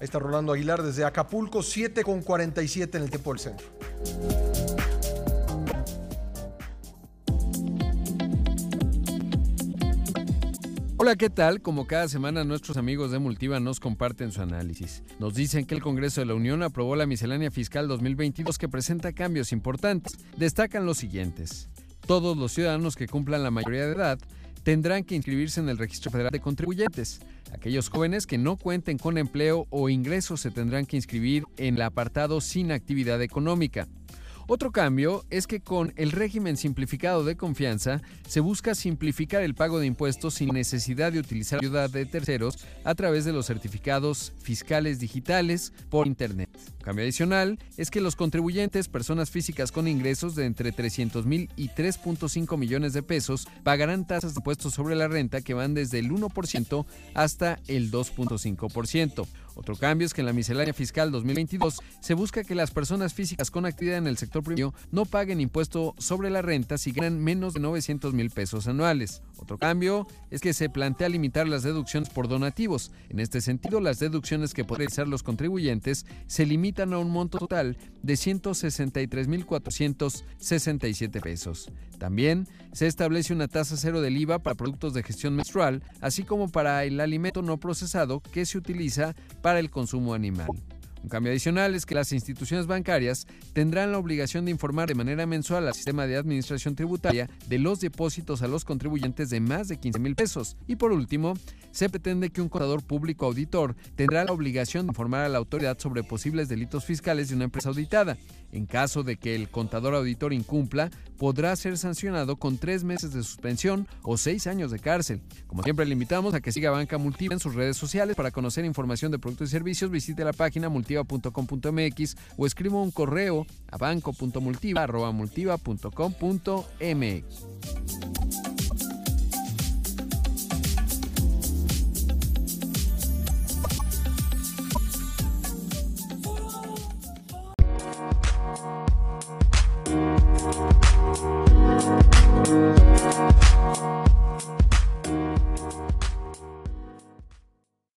Ahí está Rolando Aguilar desde Acapulco, 7 con 47 en el tiempo del centro. Hola, ¿qué tal? Como cada semana nuestros amigos de Multiva nos comparten su análisis. Nos dicen que el Congreso de la Unión aprobó la miscelánea fiscal 2022 que presenta cambios importantes. Destacan los siguientes. Todos los ciudadanos que cumplan la mayoría de edad tendrán que inscribirse en el Registro Federal de Contribuyentes. Aquellos jóvenes que no cuenten con empleo o ingresos se tendrán que inscribir en el apartado sin actividad económica. Otro cambio es que con el régimen simplificado de confianza se busca simplificar el pago de impuestos sin necesidad de utilizar ayuda de terceros a través de los certificados fiscales digitales por Internet. Cambio adicional es que los contribuyentes, personas físicas con ingresos de entre 300 mil y 3.5 millones de pesos, pagarán tasas de impuestos sobre la renta que van desde el 1% hasta el 2.5%. Otro cambio es que en la miscelánea fiscal 2022 se busca que las personas físicas con actividad en el sector no paguen impuesto sobre la renta si ganan menos de 900 mil pesos anuales. Otro cambio es que se plantea limitar las deducciones por donativos. En este sentido, las deducciones que podrían realizar los contribuyentes se limitan a un monto total de 163.467 pesos. También se establece una tasa cero del IVA para productos de gestión menstrual, así como para el alimento no procesado que se utiliza para el consumo animal. Un cambio adicional es que las instituciones bancarias tendrán la obligación de informar de manera mensual al sistema de administración tributaria de los depósitos a los contribuyentes de más de 15 mil pesos. Y por último, se pretende que un contador público auditor tendrá la obligación de informar a la autoridad sobre posibles delitos fiscales de una empresa auditada. En caso de que el contador auditor incumpla, podrá ser sancionado con tres meses de suspensión o seis años de cárcel. Como siempre, le invitamos a que siga Banca Multiva en sus redes sociales. Para conocer información de productos y servicios, visite la página multiva.com.mx o escriba un correo a banco.multiva.com.mx.